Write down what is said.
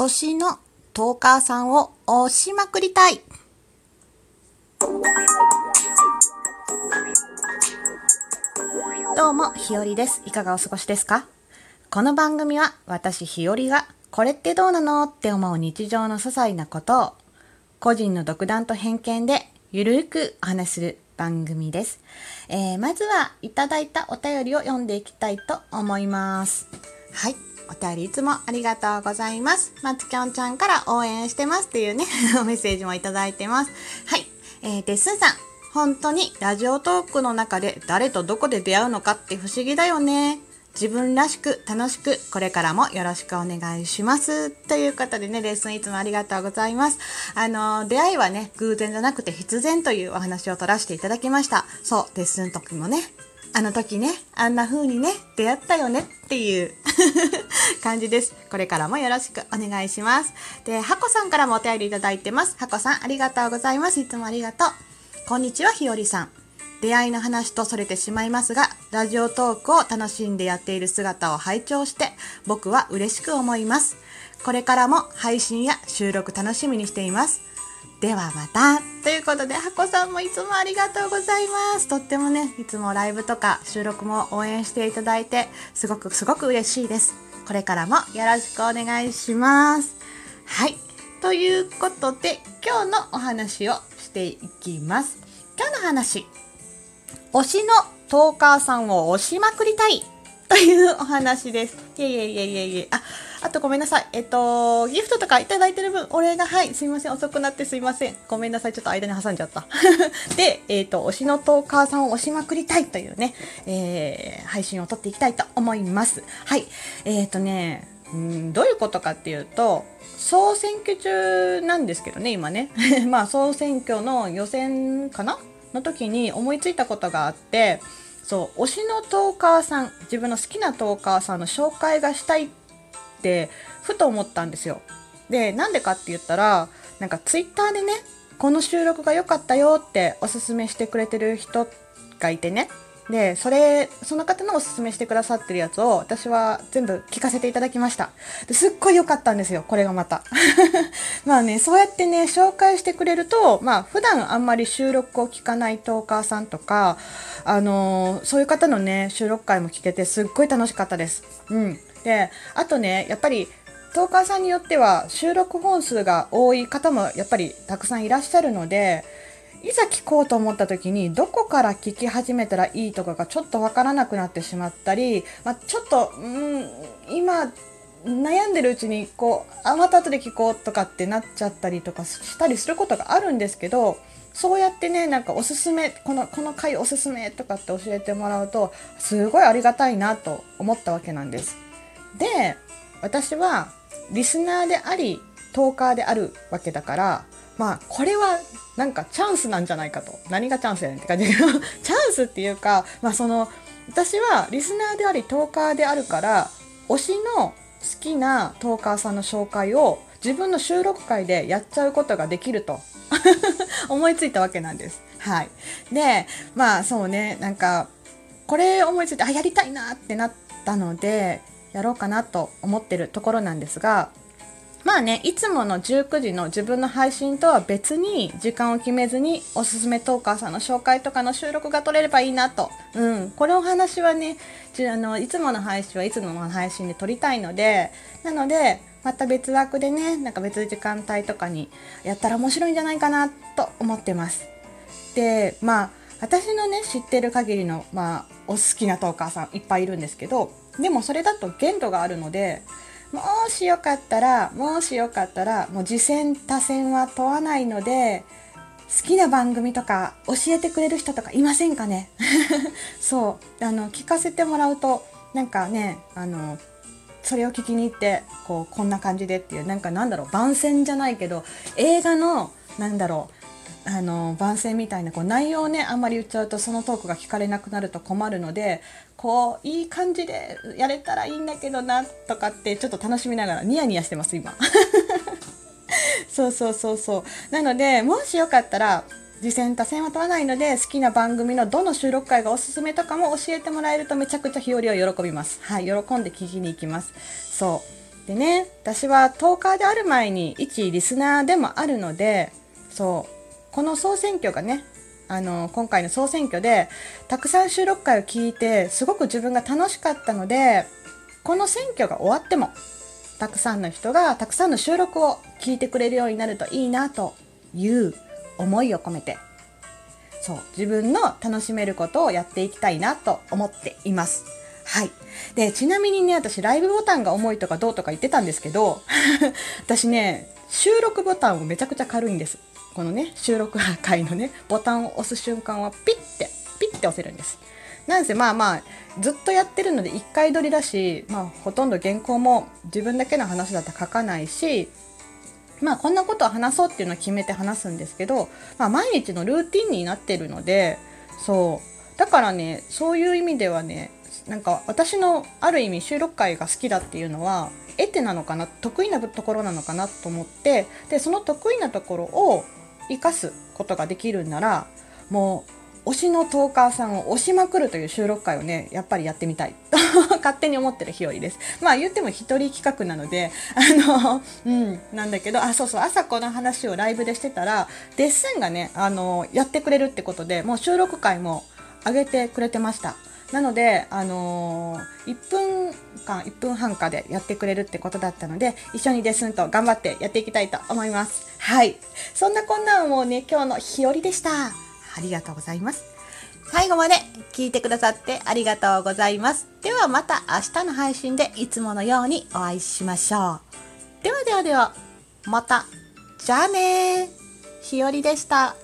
推しのトーカーさんを推しまくりたい。どうも、ひよりです。いかがお過ごしですか？この番組は私ひよりがこれってどうなのって思う日常の些細なことを個人の独断と偏見でゆるくお話しする番組です。えー、まずはいただいたお便りを読んでいきたいと思います。はい。お便りいつもありがとうございます。まつきょんちゃんから応援してますっていうね、メッセージもいただいてます。はい。えー、で、すんさん。本当にラジオトークの中で誰とどこで出会うのかって不思議だよね。自分らしく楽しくこれからもよろしくお願いします。ということでね、レッスンいつもありがとうございます。あの、出会いはね、偶然じゃなくて必然というお話を取らせていただきました。そう、レッスン時もね、あの時ね、あんな風にね、出会ったよねっていう 感じです。これからもよろしくお願いします。で、ハコさんからもお便りいただいてます。ハコさんありがとうございます。いつもありがとう。こんにちは、ひよりさん。出会いの話とそれてしまいますが、ラジオトークを楽しんでやっている姿を拝聴して、僕は嬉しく思います。これからも配信や収録楽しみにしています。ではまた。ということで、ハコさんもいつもありがとうございます。とってもね、いつもライブとか収録も応援していただいて、すごくすごく嬉しいです。これからもよろしくお願いします。はい。ということで、今日のお話をしていきます。今日の話。推しのトーカーさんを推しまくりたいというお話です。いえいえいえいえいえ。あ、あとごめんなさい。えっと、ギフトとかいただいてる分、お礼が、はい、すいません。遅くなってすいません。ごめんなさい。ちょっと間に挟んじゃった。で、えっと、推しのトーカーさんを推しまくりたいというね、えー、配信を撮っていきたいと思います。はい。えっ、とね、うん、どういうことかっていうと、総選挙中なんですけどね、今ね。まあ、総選挙の予選かな？の時に思いついたことがあって、そう、推しのトーカーさん、自分の好きなトーカーさんの紹介がしたいって、ふと思ったんですよ。で、なんでかって言ったら、なんか twitter でね、この収録が良かったよっておすすめしてくれてる人がいてね。で、それ、その方のおすすめしてくださってるやつを私は全部聞かせていただきました。ですっごい良かったんですよ、これがまた。まあね、そうやってね、紹介してくれると、まあ普段あんまり収録を聞かないトーカーさんとか、あのーそういう方のね、収録回も聞けてすっごい楽しかったです。うん。で、あとね、やっぱり、トーカーさんによっては収録本数が多い方もやっぱりたくさんいらっしゃるので、いざ聞こうと思った時にどこから聞き始めたらいいとかがちょっとわからなくなってしまったり、まあ、ちょっと、うん、今悩んでるうちにこうあまた後で聞こうとかってなっちゃったりとかしたりすることがあるんですけどそうやってねなんかおすすめこのこの回おすすめとかって教えてもらうとすごいありがたいなと思ったわけなんです。で私はリスナーでありトーカーであるわけだからまあこれはなんかチャンスなんじゃないかと何がチャンスやねんって感じだけど チャンスっていうかまあその私はリスナーでありトーカーであるから推しの好きなトーカーさんの紹介を自分の収録会でやっちゃうことができると 思いついたわけなんです。はい。で、まあそうね、なんか、これ思いついて、あ、やりたいなってなったので、やろうかなと思ってるところなんですが、まあね、いつもの19時の自分の配信とは別に時間を決めずにおすすめトーカーさんの紹介とかの収録が取れればいいなと。うん。これお話はね、あの、いつもの配信はいつもの配信で撮りたいので、なので、また別枠でね、なんか別時間帯とかにやったら面白いんじゃないかなと思ってます。で、まあ、私のね、知ってる限りの、まあ、お好きなトーカーさんいっぱいいるんですけど、でもそれだと限度があるので、もしよかったら、もしよかったら、もう次戦多戦は問わないので、好きな番組とか教えてくれる人とかいませんかね？そう、あの、聞かせてもらうと、なんかね、あの、それを聞きに行って、こう、こんな感じでっていう、なんかなんだろう、番宣じゃないけど、映画の、なんだろう、あの番宣みたいなこう内容をねあんまり言っちゃうとそのトークが聞かれなくなると困るのでこういい感じでやれたらいいんだけどなとかってちょっと楽しみながらニヤニヤしてます今。そうそうそうそう。なのでもしよかったら次戦多戦は問わないので好きな番組のどの収録回がおすすめとかも教えてもらえるとめちゃくちゃ日和は喜びます。はい喜んで聞きに行きます。そう。でね私はトーカーである前に一リスナーでもあるのでそう。この総選挙がねあの今回の総選挙でたくさん収録回を聞いてすごく自分が楽しかったのでこの選挙が終わってもたくさんの人がたくさんの収録を聞いてくれるようになるといいなという思いを込めてそう自分の楽しめることをやっていきたいなと思っています。はい。で、ちなみにね、私ライブボタンが重いとかどうとか言ってたんですけど、私ね、収録ボタンをめちゃくちゃ軽いんです。このね、収録回のね、ボタンを押す瞬間はピッて、ピッて押せるんです。なんせまあまあ、ずっとやってるので1回撮りだし、まあほとんど原稿も自分だけの話だと書かないし、まあこんなことを話そうっていうのを決めて話すんですけど、まあ毎日のルーティンになってるので、そう。だからね、そういう意味ではね、なんか私のある意味収録会が好きだっていうのは、エテなのかな、得意なところなのかなと思って、で、その得意なところを生かすことができるんなら、もう推しのトーカーさんを推しまくるという収録会をね、やっぱりやってみたい。と 勝手に思ってる日和です。まあ言っても一人企画なので、あの、うん、なんだけど、あ、そうそう、朝この話をライブでしてたら、デッスンがね、あの、やってくれるってことで、もう収録会も上げてくれてました。なので、あのー、1分間、1分半かでやってくれるってことだったので、一緒にデスンと頑張ってやっていきたいと思います。はい。そんなこんなもうね、今日の日和でした。ありがとうございます。最後まで聞いてくださってありがとうございます。ではまた明日の配信でいつものようにお会いしましょう。ではではでは、また。じゃあねー。ひよりでした。